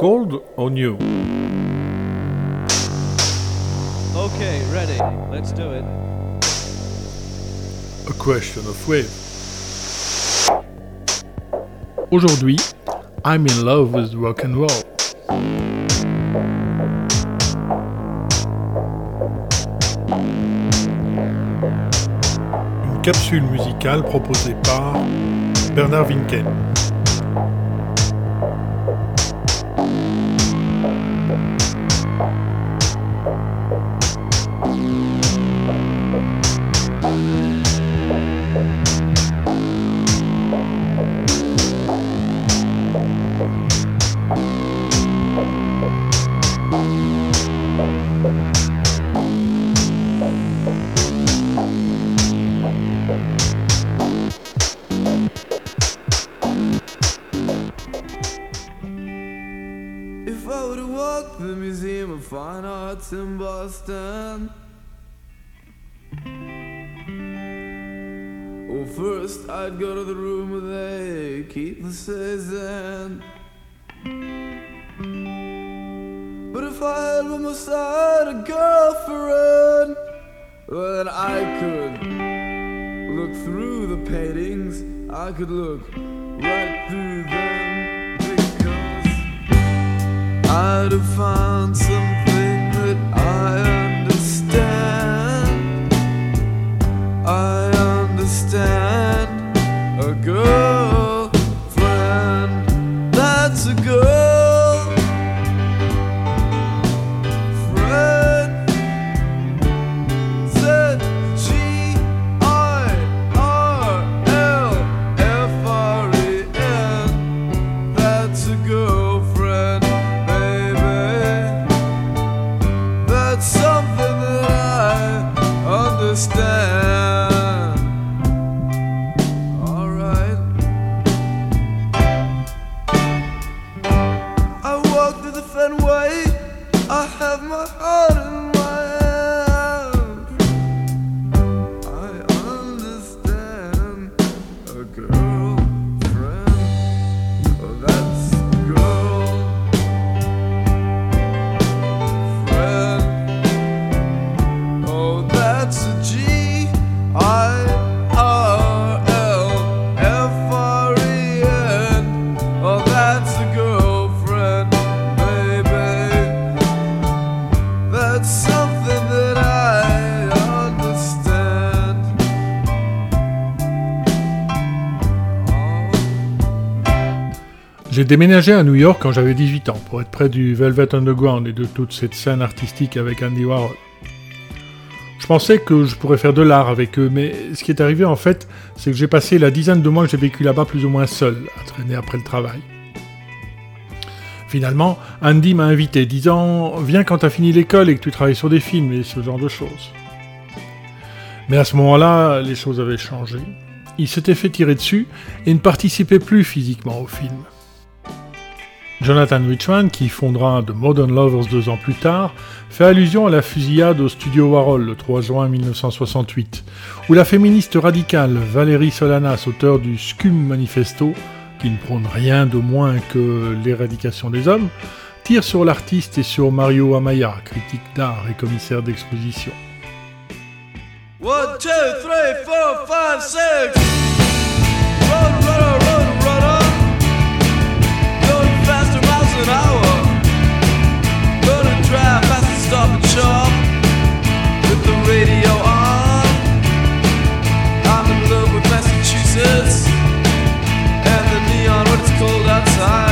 Cold or new? Okay, ready. Let's do it. A question of wave. Aujourd'hui, I'm in love with rock and roll. Une capsule musicale proposée par Bernard Winken. Cezanne. But if I had my side a girlfriend, well, then I could look through the paintings. I could look right through them because I'd have found something J'ai déménagé à New York quand j'avais 18 ans pour être près du Velvet Underground et de toute cette scène artistique avec Andy Warhol. Je pensais que je pourrais faire de l'art avec eux, mais ce qui est arrivé en fait, c'est que j'ai passé la dizaine de mois que j'ai vécu là-bas plus ou moins seul, à traîner après le travail. Finalement, Andy m'a invité, disant Viens quand t'as fini l'école et que tu travailles sur des films et ce genre de choses. Mais à ce moment-là, les choses avaient changé. Il s'était fait tirer dessus et ne participait plus physiquement au film. Jonathan Richman, qui fondera The Modern Lovers deux ans plus tard, fait allusion à la fusillade au studio Warhol le 3 juin 1968, où la féministe radicale Valérie Solanas, auteur du SCUM Manifesto, qui ne prône rien de moins que l'éradication des hommes, tire sur l'artiste et sur Mario Amaya, critique d'art et commissaire d'exposition. 1, 2, 3, 4, 5, 6 an hour. With the radio on. I'm in love with Massachusetts. And the neon when it's cold outside.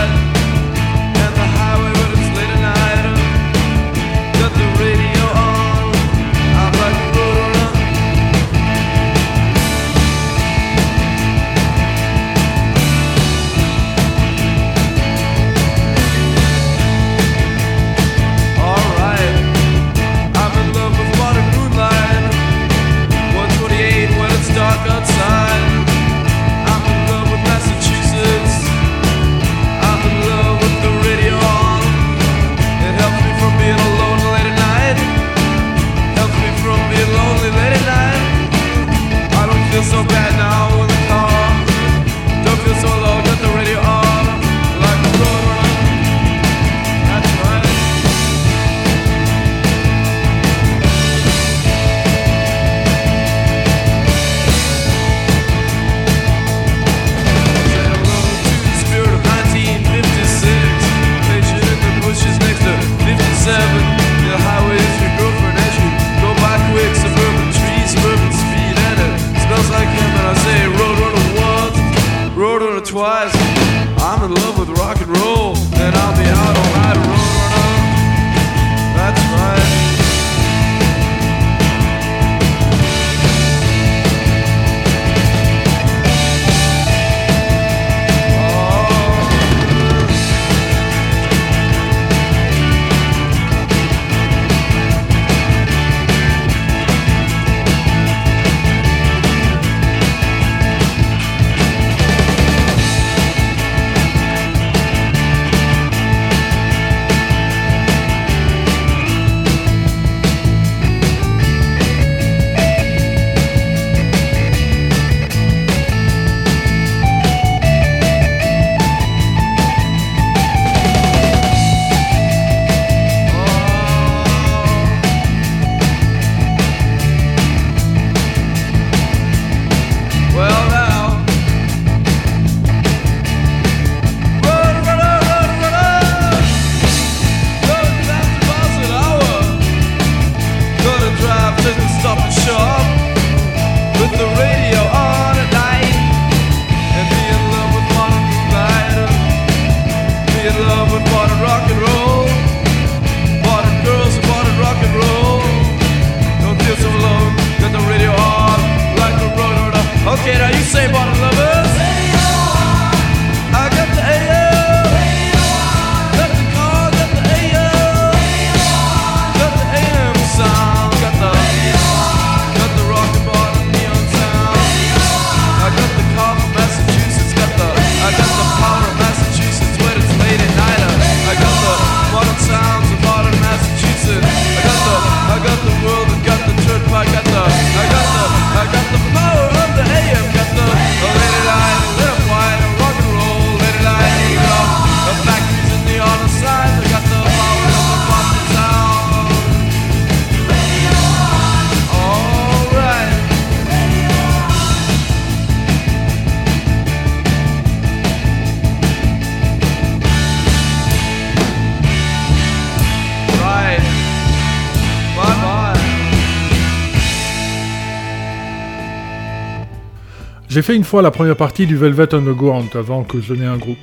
J'ai fait une fois la première partie du Velvet Underground avant que je n'ai un groupe.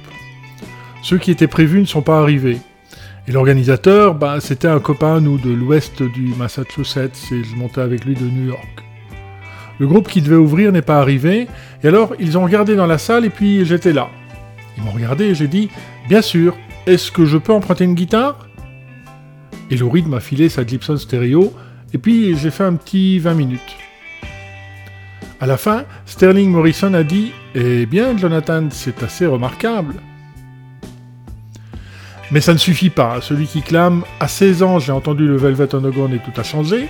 Ceux qui étaient prévus ne sont pas arrivés. Et l'organisateur, bah, c'était un copain, nous, de l'ouest du Massachusetts, et je montais avec lui de New York. Le groupe qui devait ouvrir n'est pas arrivé, et alors ils ont regardé dans la salle, et puis j'étais là. Ils m'ont regardé et j'ai dit, bien sûr, est-ce que je peux emprunter une guitare? Et Lou Reed m'a filé sa Gibson stéréo, et puis j'ai fait un petit 20 minutes. À la fin, Sterling Morrison a dit Eh bien, Jonathan, c'est assez remarquable. Mais ça ne suffit pas. Celui qui clame À 16 ans, j'ai entendu le Velvet Underground et tout a changé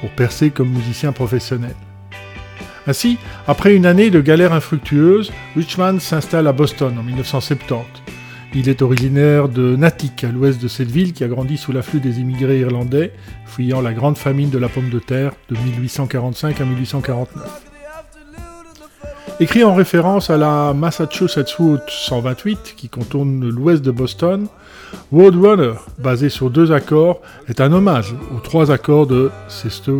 pour percer comme musicien professionnel. Ainsi, après une année de galère infructueuse, Richman s'installe à Boston en 1970. Il est originaire de Natick, à l'ouest de cette ville qui a grandi sous l'afflux des immigrés irlandais, fuyant la grande famine de la pomme de terre de 1845 à 1849. Écrit en référence à la Massachusetts Route 128 qui contourne l'ouest de Boston, Roadrunner, basé sur deux accords, est un hommage aux trois accords de Sister.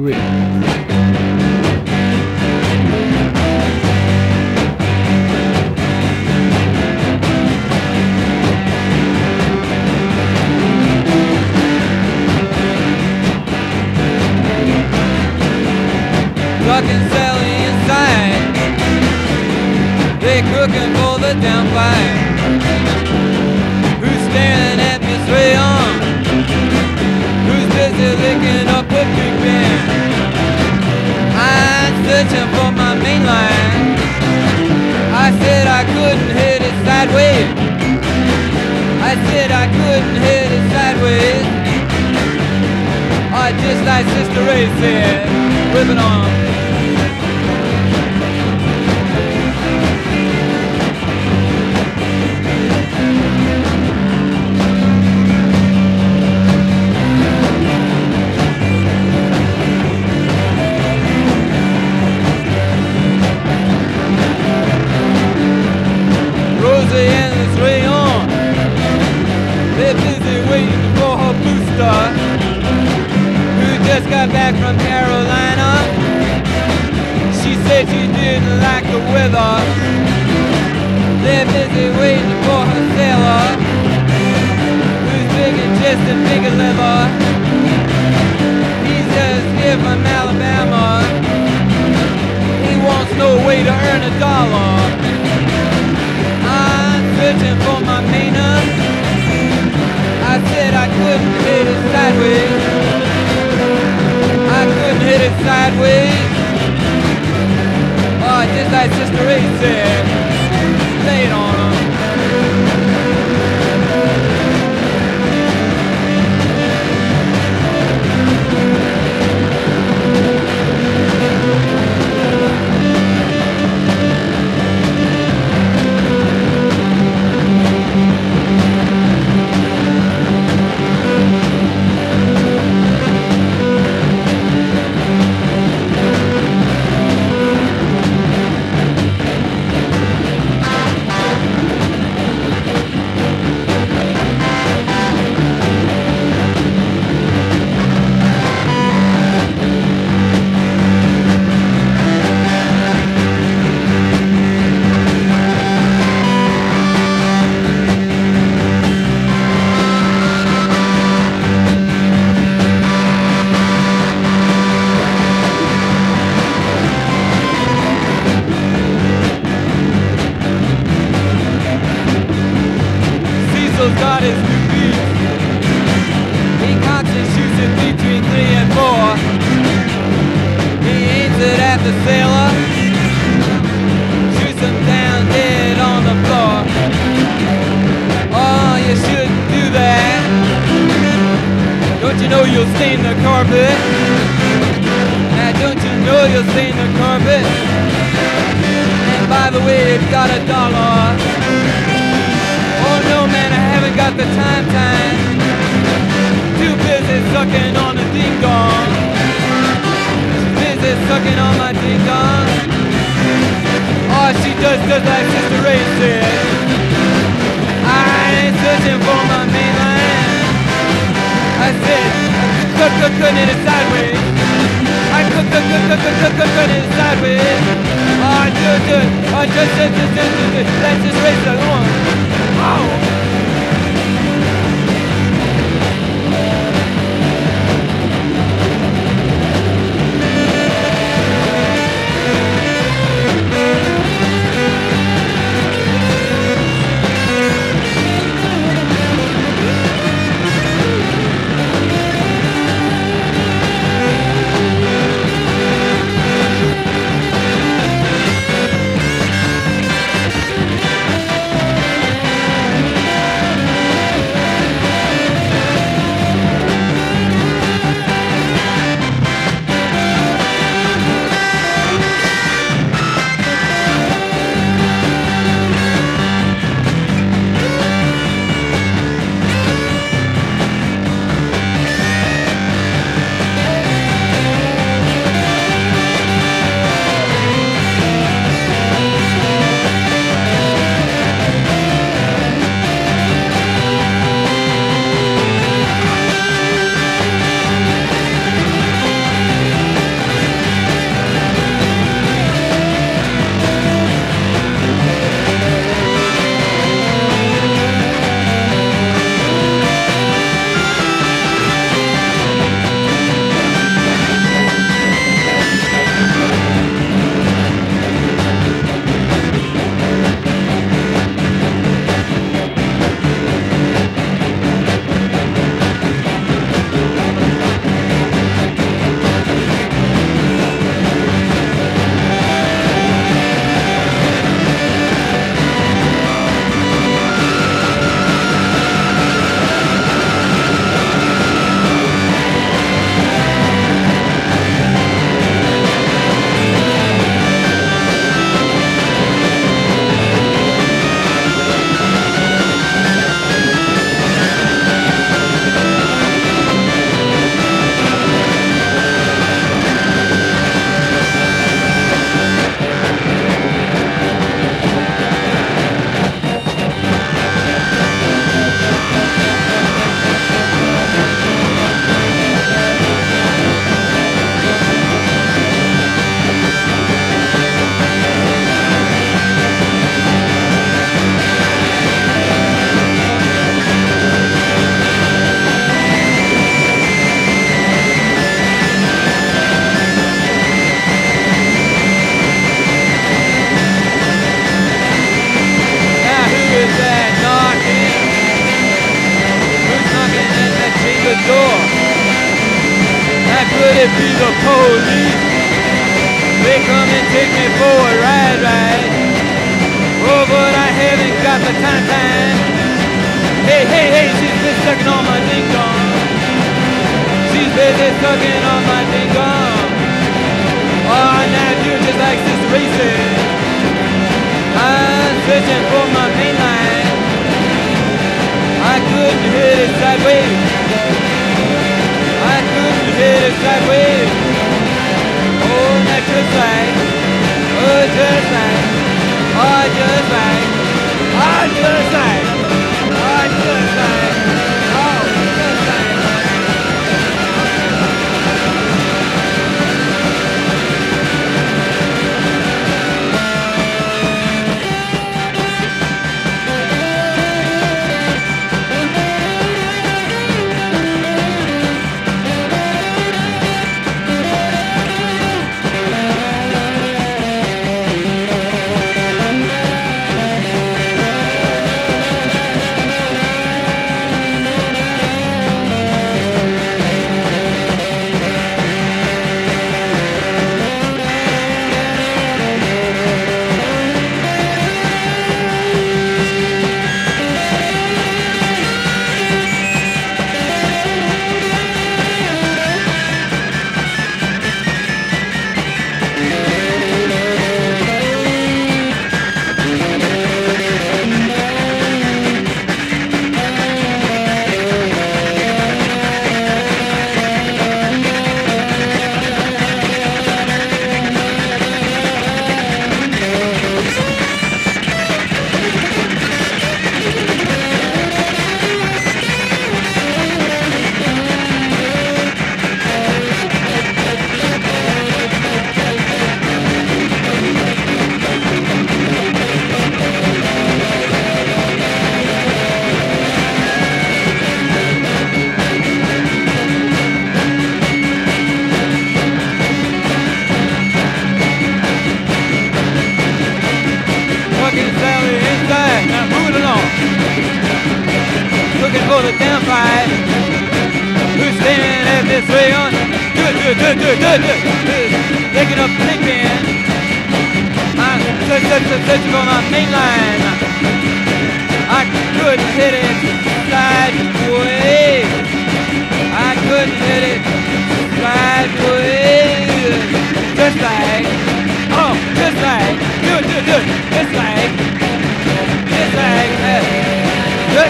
Fucking They cooking for the downpipe. Who's staring at me straight on? Who's busy licking up a big band? I'm searching for my main line. I said I couldn't hit it sideways. I said I couldn't hit it sideways. Or just like Sister Ray said, whipping on. Booster, who just got back from Carolina. She said she didn't like the weather. They're busy waiting for her sailor, who's big just a big liver. He's just here from Alabama. He wants no way to earn a dollar. I'm searching for my Maina. I couldn't hit it sideways. I couldn't hit it sideways. Oh, just like Sister Ray said, lay it on her.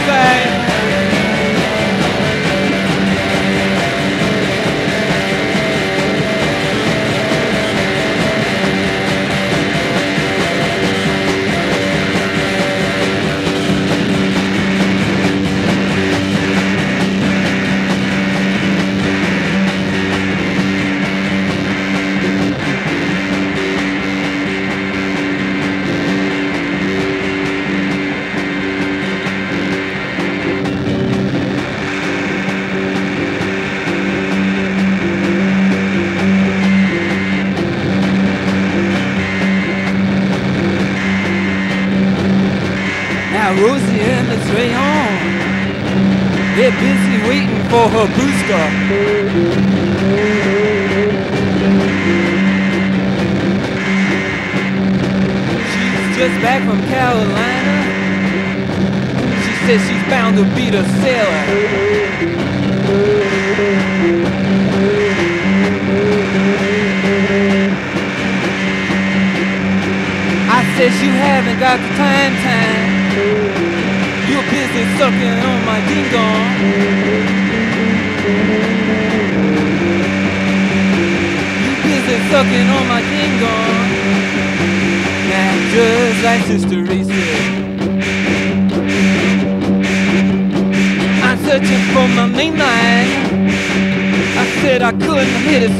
bye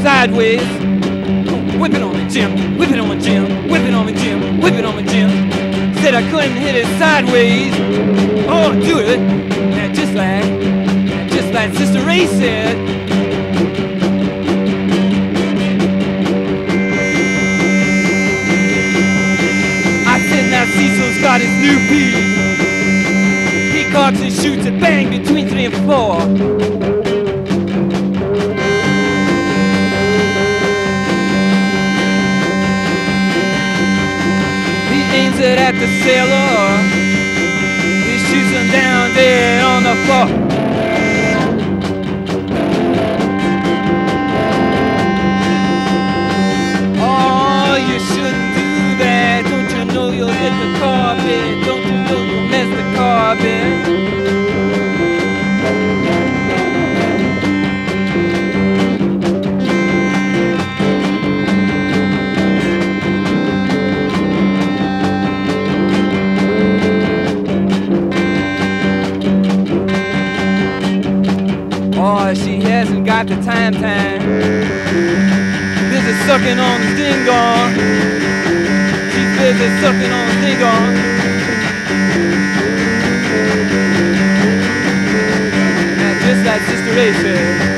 sideways. Whip it on the gym, whip it on the gym, whip it on the gym, whip it on the gym. Said I couldn't hit it sideways. Oh, do it. Now just like, just like Sister Ray said. The sailor. The time time. Busy sucking on the ding dong. She's busy sucking on the ding dong. Just like Sister Ray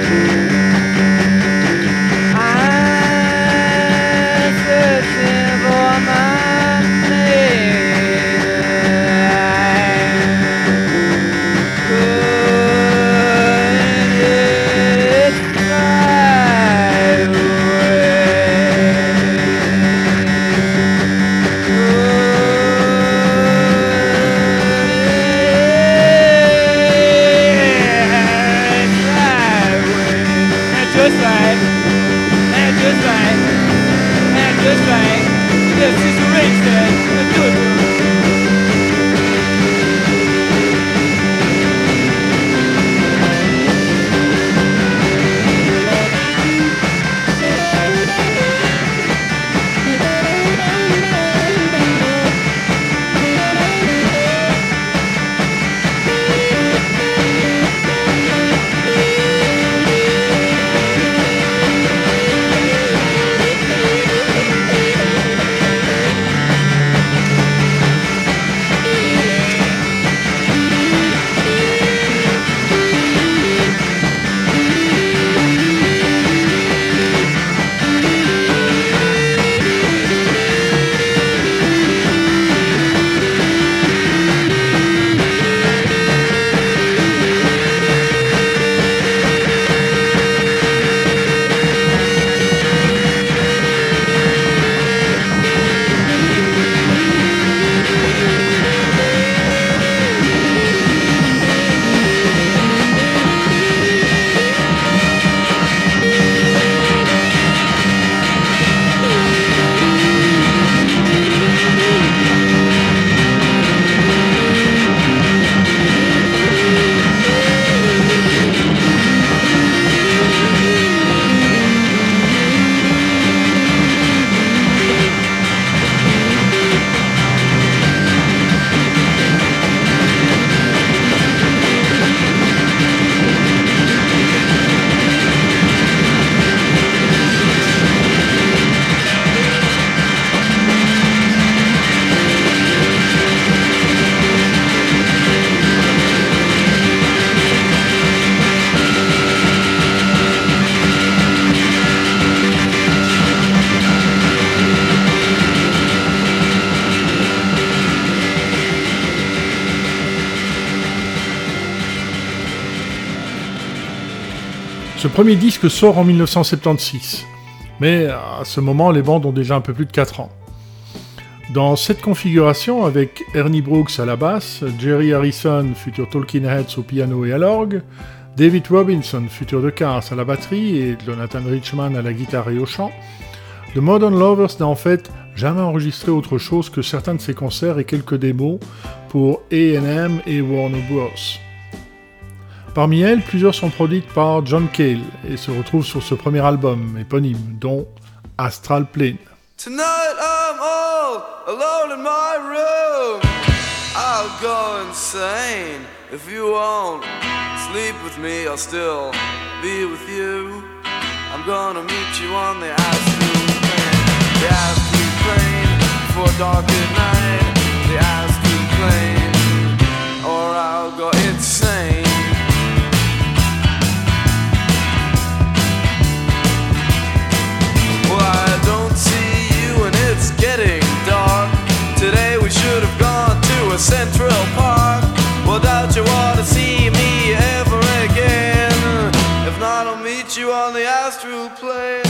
Ce premier disque sort en 1976, mais à ce moment les bandes ont déjà un peu plus de 4 ans. Dans cette configuration, avec Ernie Brooks à la basse, Jerry Harrison, futur Talking Heads au piano et à l'orgue, David Robinson, futur de Cars à la batterie et Jonathan Richman à la guitare et au chant, The Modern Lovers n'a en fait jamais enregistré autre chose que certains de ses concerts et quelques démos pour A&M et Warner Bros. Parmi elles, plusieurs sont produites par John Cale et se retrouvent sur ce premier album éponyme, dont Astral Plane. Tonight I'm all alone in my room. I'll go insane if you won't sleep with me. I'll still be with you. I'm gonna meet you on the astral plane. The astral plane for dark at night. The astral plane, or I'll go insane. Central Park. Well, don't you want to see me ever again? If not, I'll meet you on the astral plane.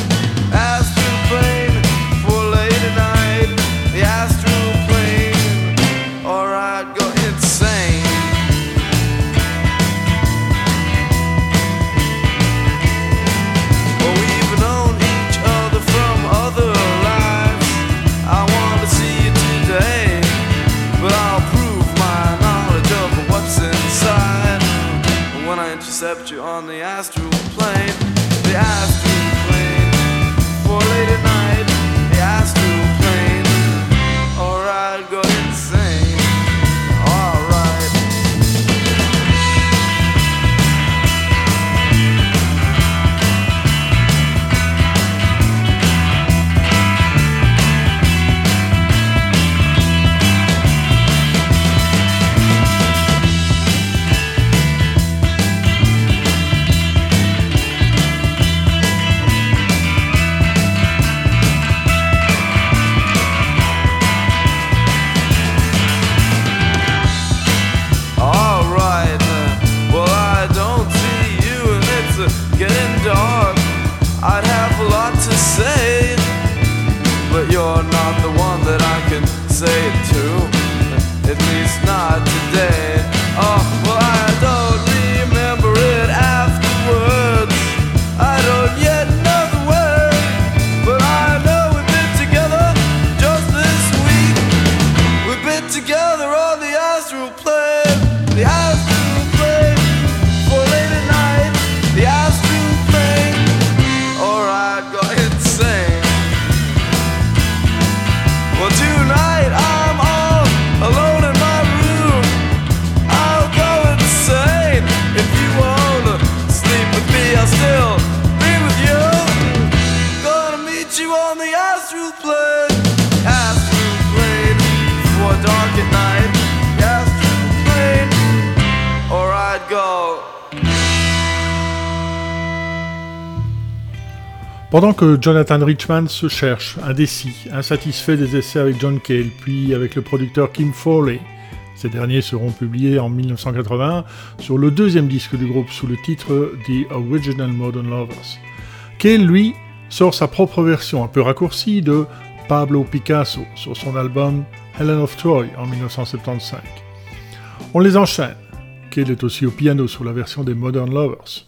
intercept you on the astral plane. The astral que Jonathan Richman se cherche, indécis, insatisfait des essais avec John Cale, puis avec le producteur Kim Foley, ces derniers seront publiés en 1981 sur le deuxième disque du groupe sous le titre The Original Modern Lovers. Cale, lui, sort sa propre version un peu raccourcie de Pablo Picasso sur son album Helen of Troy en 1975. On les enchaîne. Cale est aussi au piano sur la version des Modern Lovers.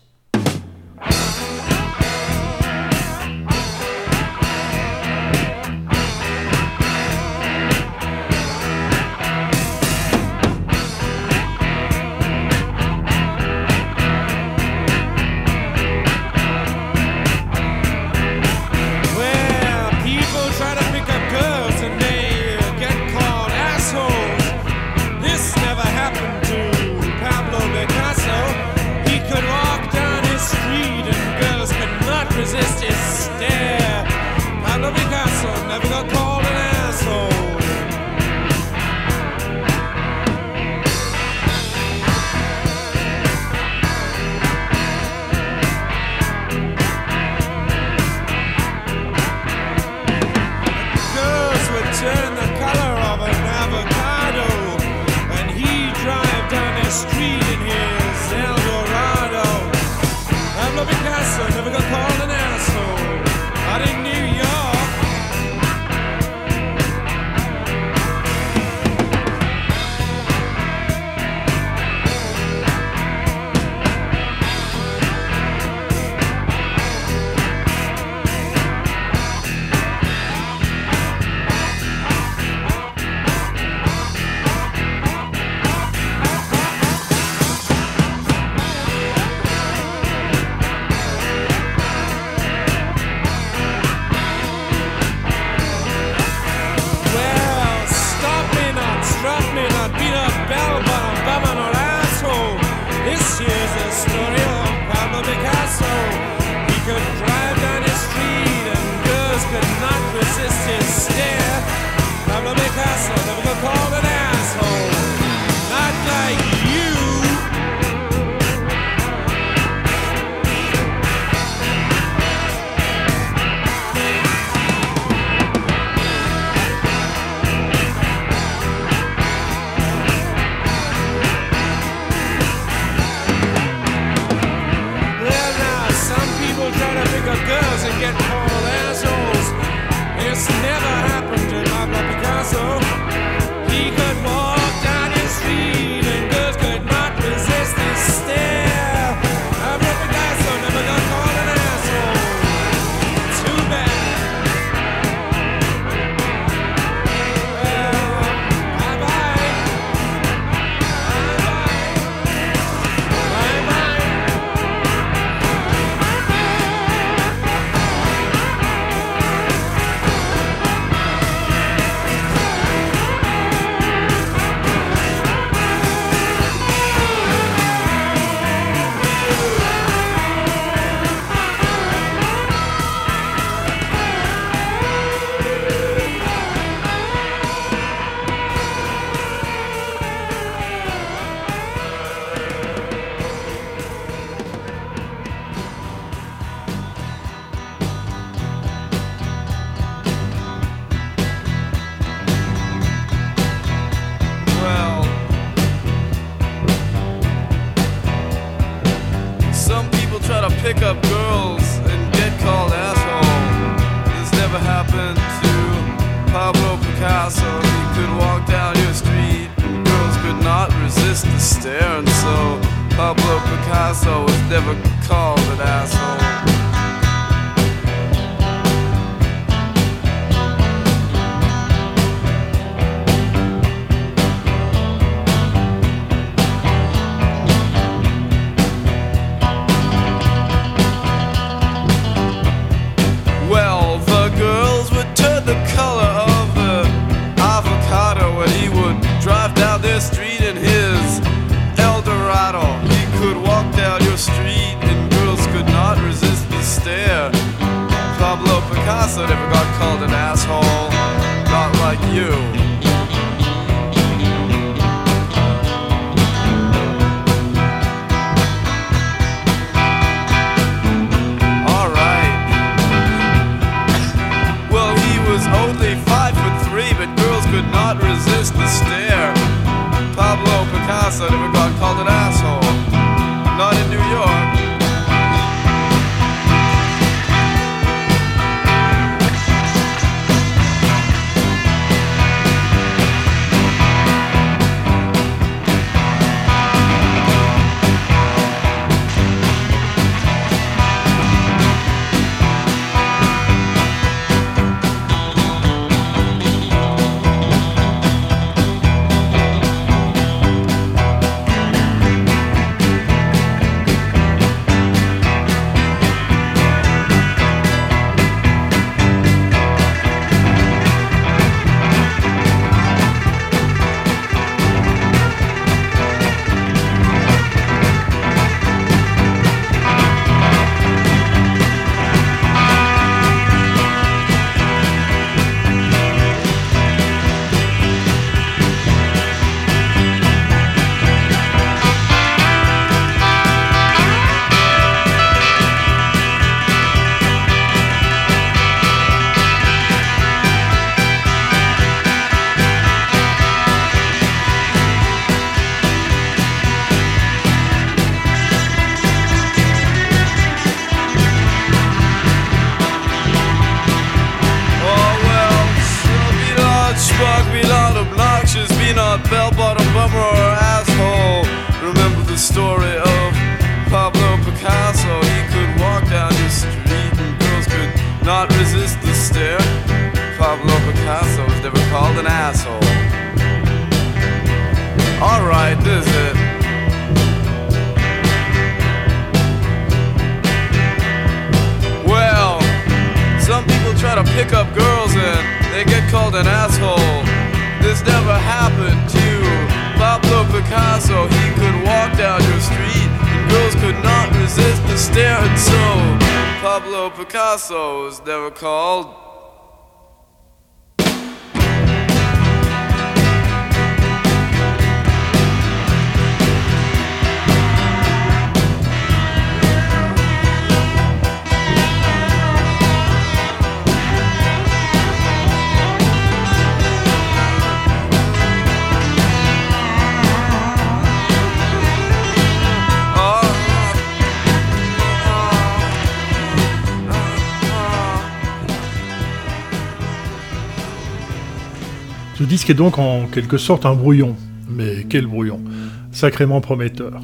disque est donc en quelque sorte un brouillon, mais quel brouillon, sacrément prometteur.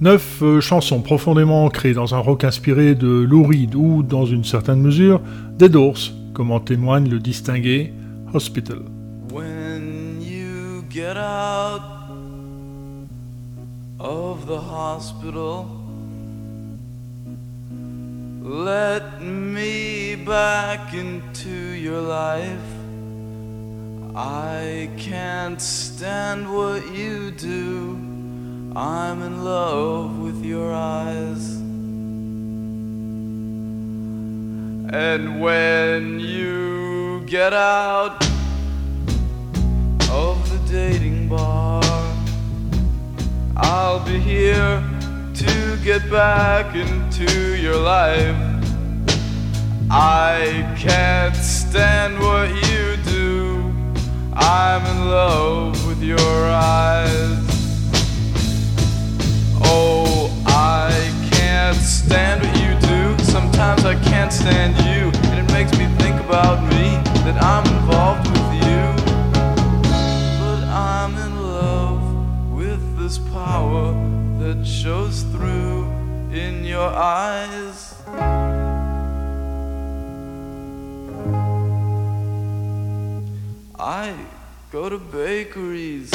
Neuf euh, chansons profondément ancrées dans un rock inspiré de Lou Reed ou, dans une certaine mesure, des Doors, comme en témoigne le distingué Hospital. When you get out of the hospital, let me back into your life. I can't stand what you do. I'm in love with your eyes. And when you get out of the dating bar, I'll be here to get back into your life. I can't stand what you do. I'm in love with your eyes. Oh, I can't stand what you do. Sometimes I can't stand you, and it makes me think about me that I'm involved with you. But I'm in love with this power that shows through in your eyes. I go to bakeries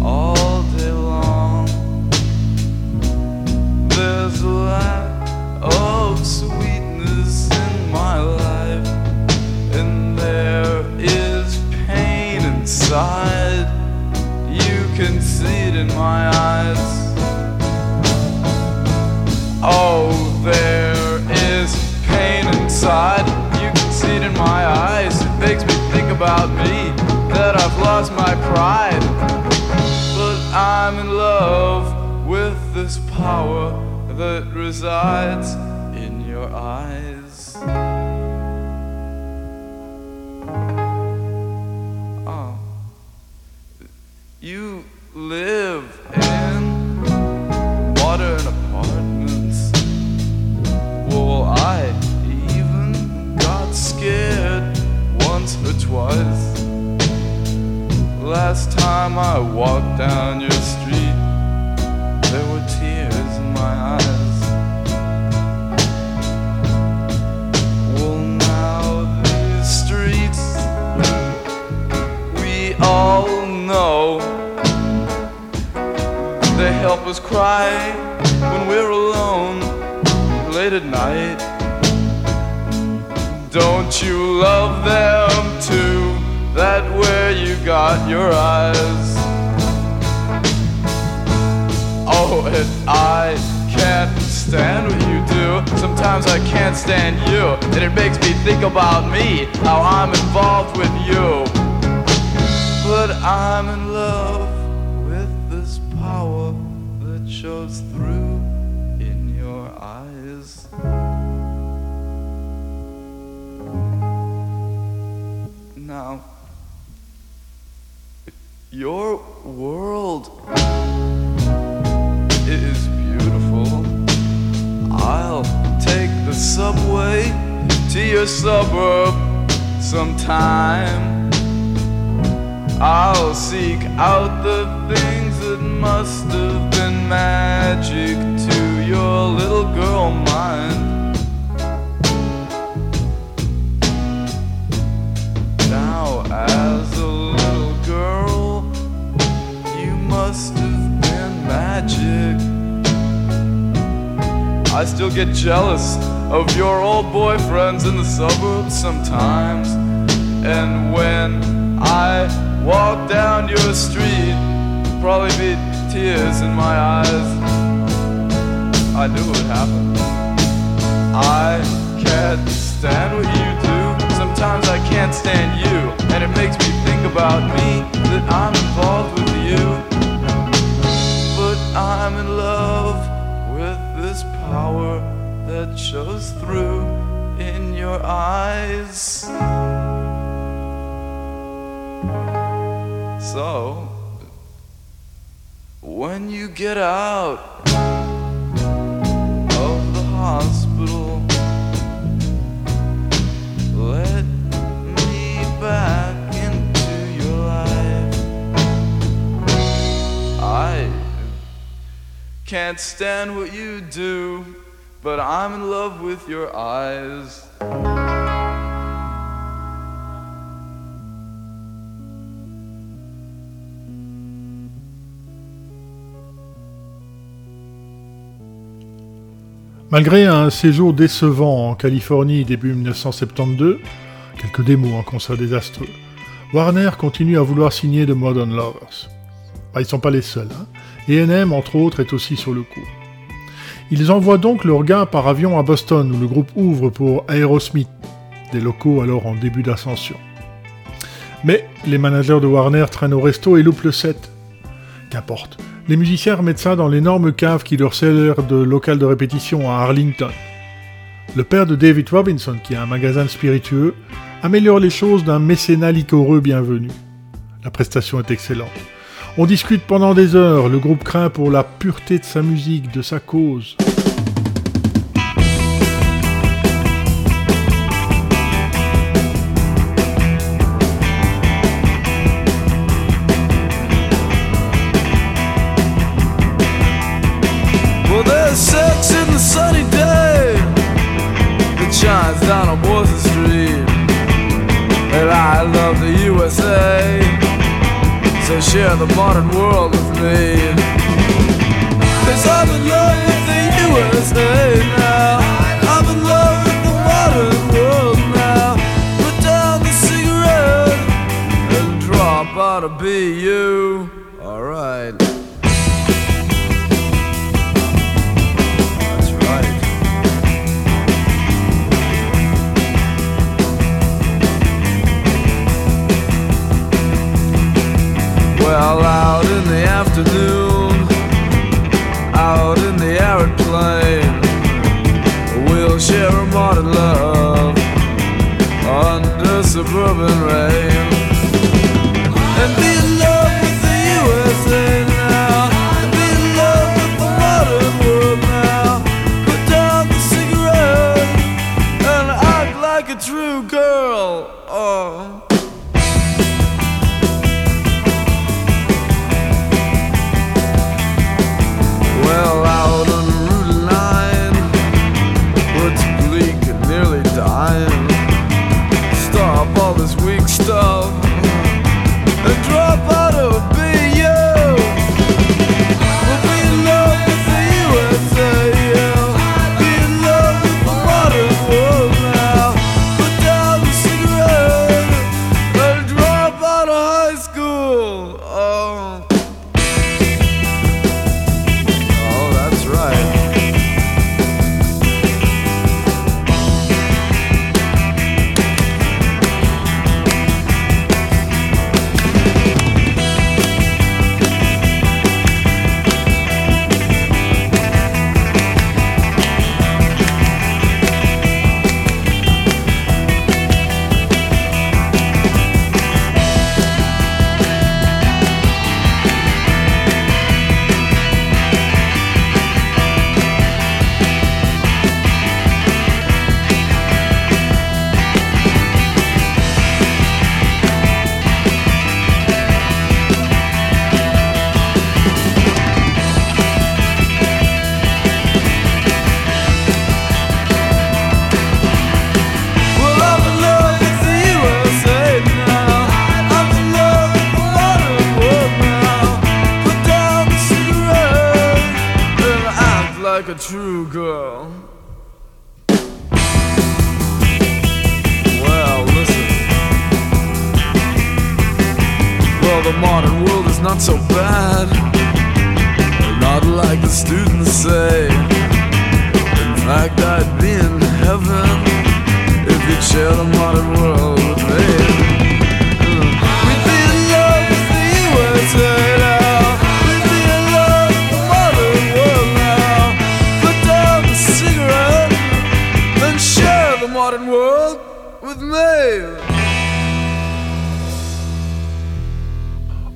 all day long. Power that resides in your eyes. Oh. You live in modern apartments. Well, I even got scared once or twice. Last time I walked down your us cry when we're alone late at night. Don't you love them too? That where you got your eyes. Oh, and I can't stand what you do. Sometimes I can't stand you, and it makes me think about me, how I'm involved with you. But I'm in love through in your eyes. Now, your world is beautiful. I'll take the subway to your suburb sometime. I'll seek out the things that must have been magic to your little girl mind. Now, as a little girl, you must have been magic. I still get jealous of your old boyfriends in the suburbs sometimes. And when I walk down your street, probably be tears in my eyes. I knew it would happen. I can't stand what you do. Sometimes I can't stand you, and it makes me think about me that I'm involved with you. But I'm in love with this power that shows through in your eyes. So, when you get out of the hospital, let me back into your life. I can't stand what you do, but I'm in love with your eyes. Malgré un séjour décevant en Californie début 1972, quelques démos en concert désastreux, Warner continue à vouloir signer The Modern Lovers. Bah, ils sont pas les seuls, hein. A&M entre autres est aussi sur le coup. Ils envoient donc leur gars par avion à Boston où le groupe ouvre pour Aerosmith, des locaux alors en début d'ascension. Mais les managers de Warner traînent au resto et loupent le set. Qu'importe. Les musiciens remettent ça dans l'énorme cave qui leur sert de local de répétition à Arlington. Le père de David Robinson, qui a un magasin spiritueux, améliore les choses d'un mécénat liquoreux bienvenu. La prestation est excellente. On discute pendant des heures, le groupe craint pour la pureté de sa musique, de sa cause. Share the modern world with me. Cause I'm in love the USA suburban rain. Like a true girl. Well, listen. Well, the modern world is not so bad. Not like the students say. In fact, I'd be in heaven if you'd share the modern world with me.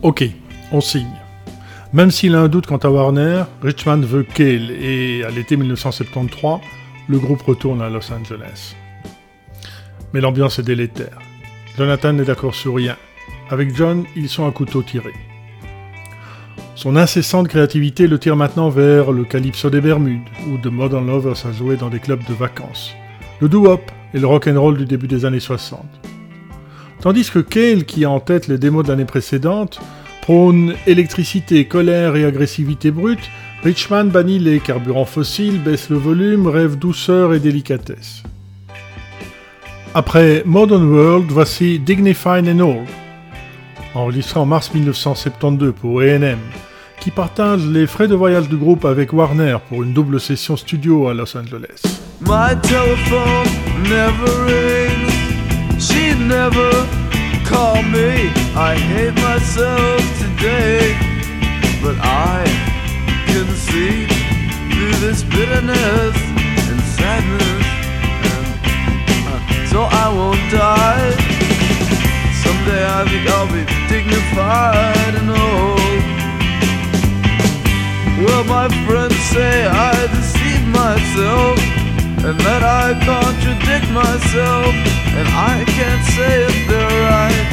Ok, on signe. Même s'il a un doute quant à Warner, Richman veut Cale et à l'été 1973, le groupe retourne à Los Angeles. Mais l'ambiance est délétère. Jonathan n'est d'accord sur rien. Avec John, ils sont à couteau tiré. Son incessante créativité le tire maintenant vers le Calypso des Bermudes, où The Modern Lovers a joué dans des clubs de vacances, le doo-wop et le rock'n'roll du début des années 60. Tandis que Cale, qui a en tête les démos de l'année précédente, prône électricité, colère et agressivité brute, Richman bannit les carburants fossiles, baisse le volume, rêve douceur et délicatesse. Après Modern World, voici Dignified and All, enregistré en mars 1972 pour A&M, qui partage les frais de voyage du groupe avec Warner pour une double session studio à Los Angeles. My telephone never rings. She never call me. I hate myself today, but I can see through this bitterness and sadness, and, uh, so I won't die. Someday I think I'll be dignified and old. Well, my friends say I deceive myself and that I contradict myself, and I can't say if they're right,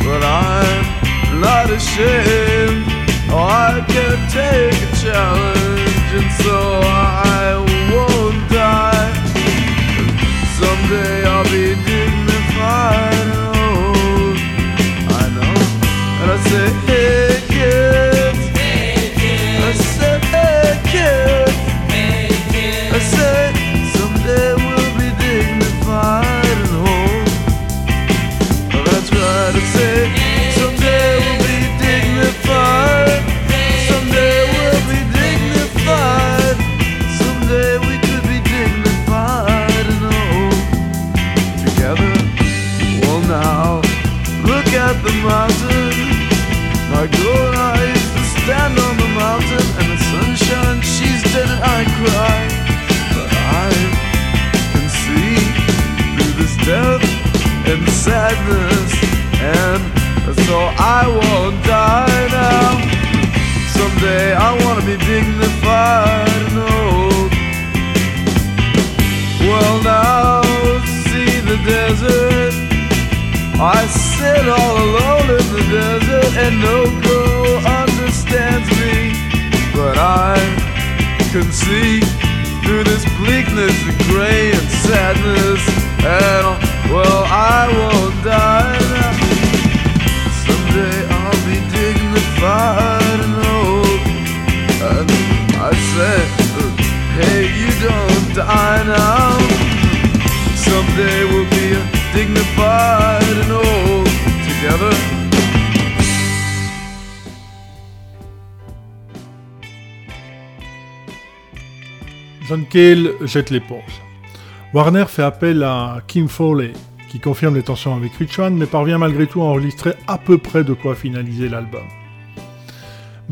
but I'm not ashamed. Oh, I can take a challenge, and so I won't die. Someday I'll And So I won't die now. Someday I wanna be dignified and old. Well, now see the desert. I sit all alone in the desert, and no girl understands me. But I can see through this bleakness and gray and sadness. And well, I won't die. John Cale jette l'éponge. Warner fait appel à Kim Foley, qui confirme les tensions avec Richman, mais parvient malgré tout à enregistrer à peu près de quoi finaliser l'album.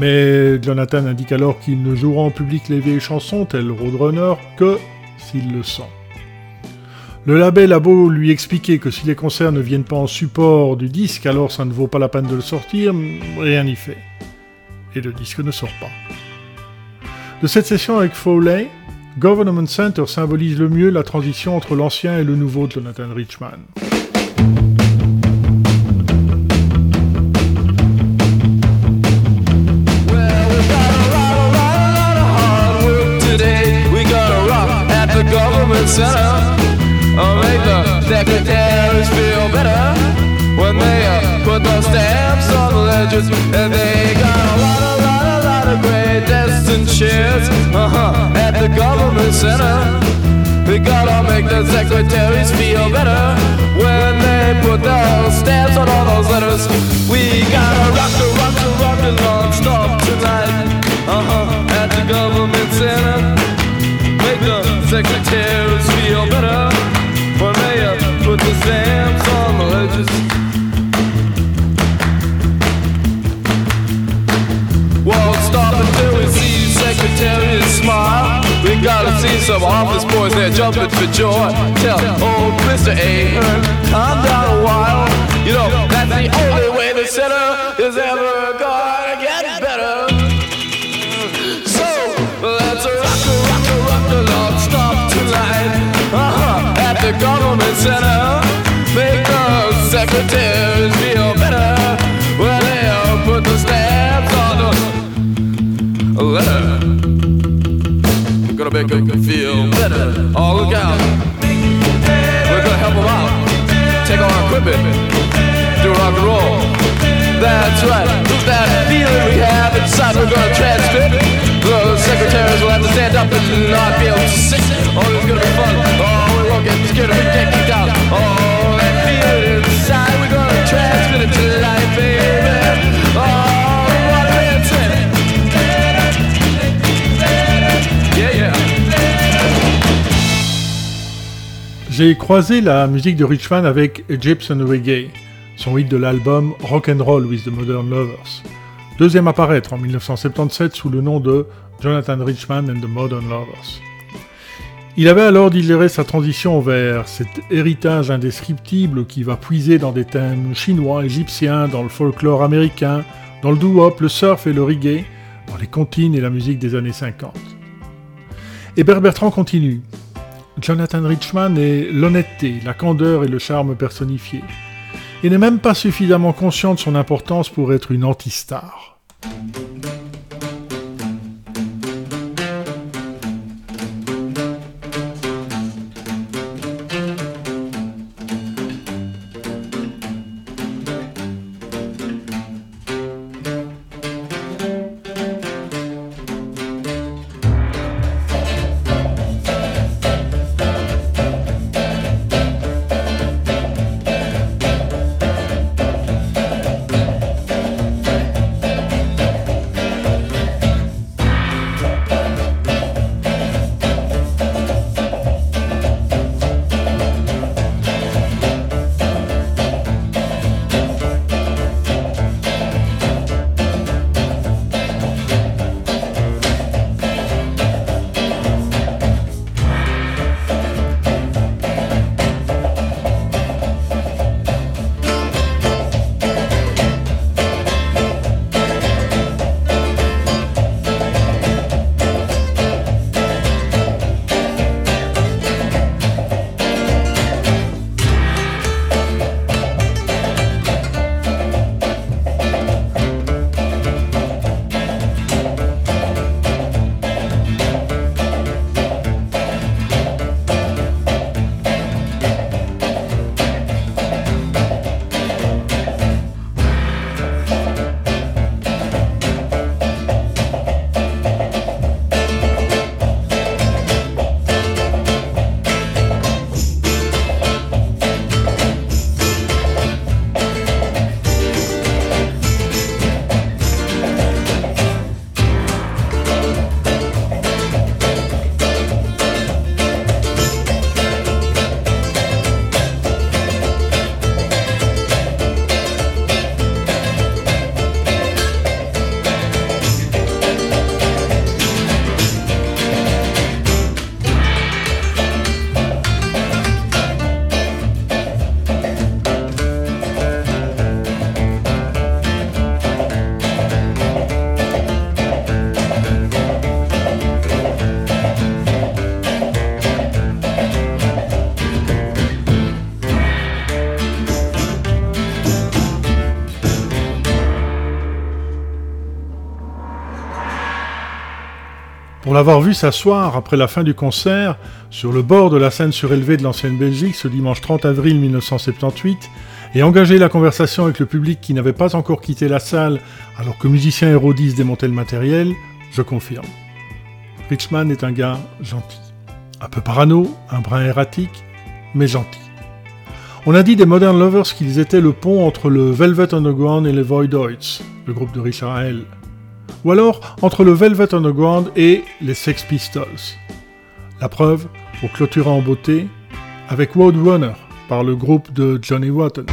Mais Jonathan indique alors qu'il ne jouera en public les vieilles chansons, telles Roadrunner, que s'il le sent. Le label a beau lui expliquer que si les concerts ne viennent pas en support du disque, alors ça ne vaut pas la peine de le sortir, rien n'y fait. Et le disque ne sort pas. De cette session avec Foley, Government Center symbolise le mieux la transition entre l'ancien et le nouveau Jonathan Richman. Government center. Uh, make the secretaries feel better when they uh, put those stamps on the ledgers. And they got a lot, a lot, a lot of great desks and chairs uh-huh, at the government center. We gotta make the secretaries feel better when they put those stamps on all those letters. We gotta rock the rock the rock the non-stop tonight. Uh-huh, at the government center. Secretaries feel better when they put the stamps on the ledges. Won't stop until we see secretaries smile. We gotta see some office boys there jumping for joy. Tell old Mr. Ahern, calm down a while. You know, government center. Make the secretaries feel better when they uh, put the stamps on the letter. Gonna make them feel better. Oh, look out. We're gonna help them out. Take our equipment. Do rock and roll. That's right. Who's that feeling we have inside? We're gonna transmit. The secretaries will have to stand up and not to sit. Oh, it's gonna be fun. Oh, J'ai croisé la musique de Richman avec Egyptian Reggae, son hit de l'album Rock and Roll with the Modern Lovers, deuxième à paraître en 1977 sous le nom de Jonathan Richman and the Modern Lovers. Il avait alors digéré sa transition vers cet héritage indescriptible qui va puiser dans des thèmes chinois, égyptiens, dans le folklore américain, dans le doo-wop, le surf et le reggae, dans les comptines et la musique des années 50. Hébert Bertrand continue. Jonathan Richman est l'honnêteté, la candeur et le charme personnifiés. Il n'est même pas suffisamment conscient de son importance pour être une anti-star. Pour l'avoir vu s'asseoir après la fin du concert, sur le bord de la scène surélevée de l'ancienne Belgique ce dimanche 30 avril 1978, et engager la conversation avec le public qui n'avait pas encore quitté la salle alors que musiciens et rodistes démontaient le matériel, je confirme. Richman est un gars gentil. Un peu parano, un brin erratique, mais gentil. On a dit des Modern Lovers qu'ils étaient le pont entre le Velvet Underground et les Voidoids, le groupe de Richard Hell ou alors entre le Velvet Underground et les Sex Pistols. La preuve, pour clôturer en beauté, avec Roadrunner par le groupe de Johnny Rotten.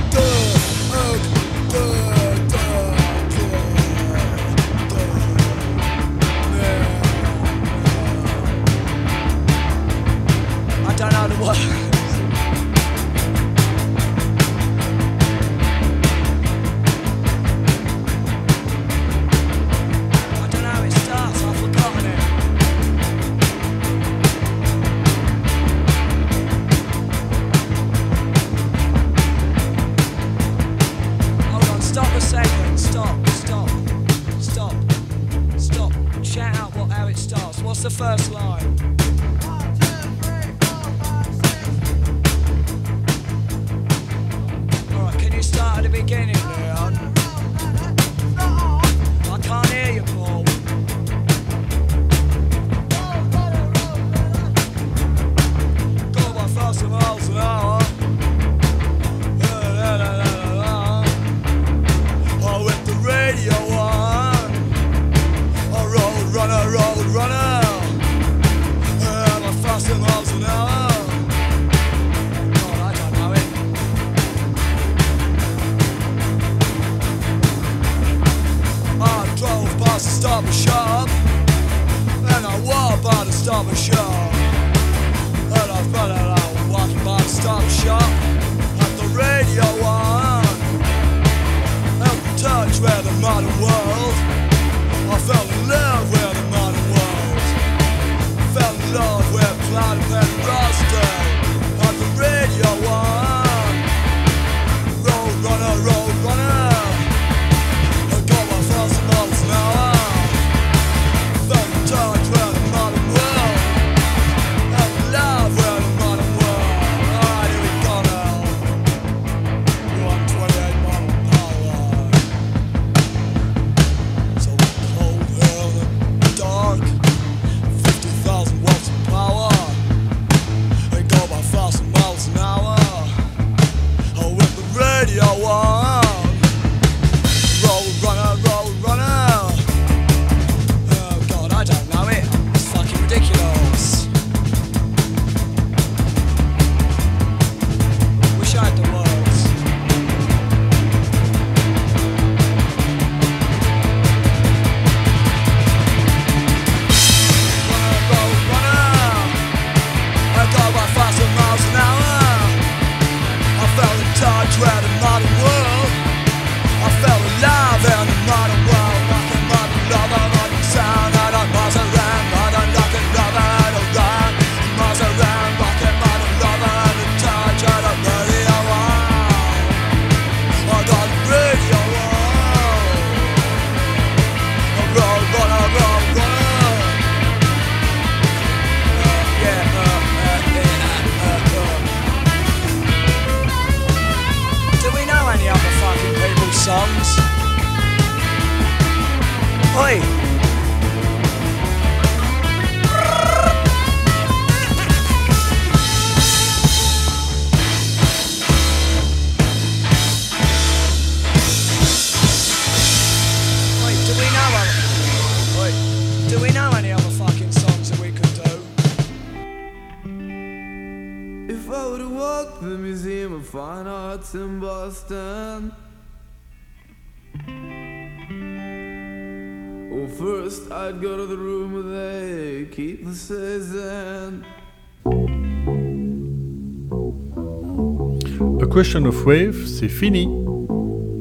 A Question of Wave, c'est fini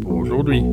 pour aujourd'hui.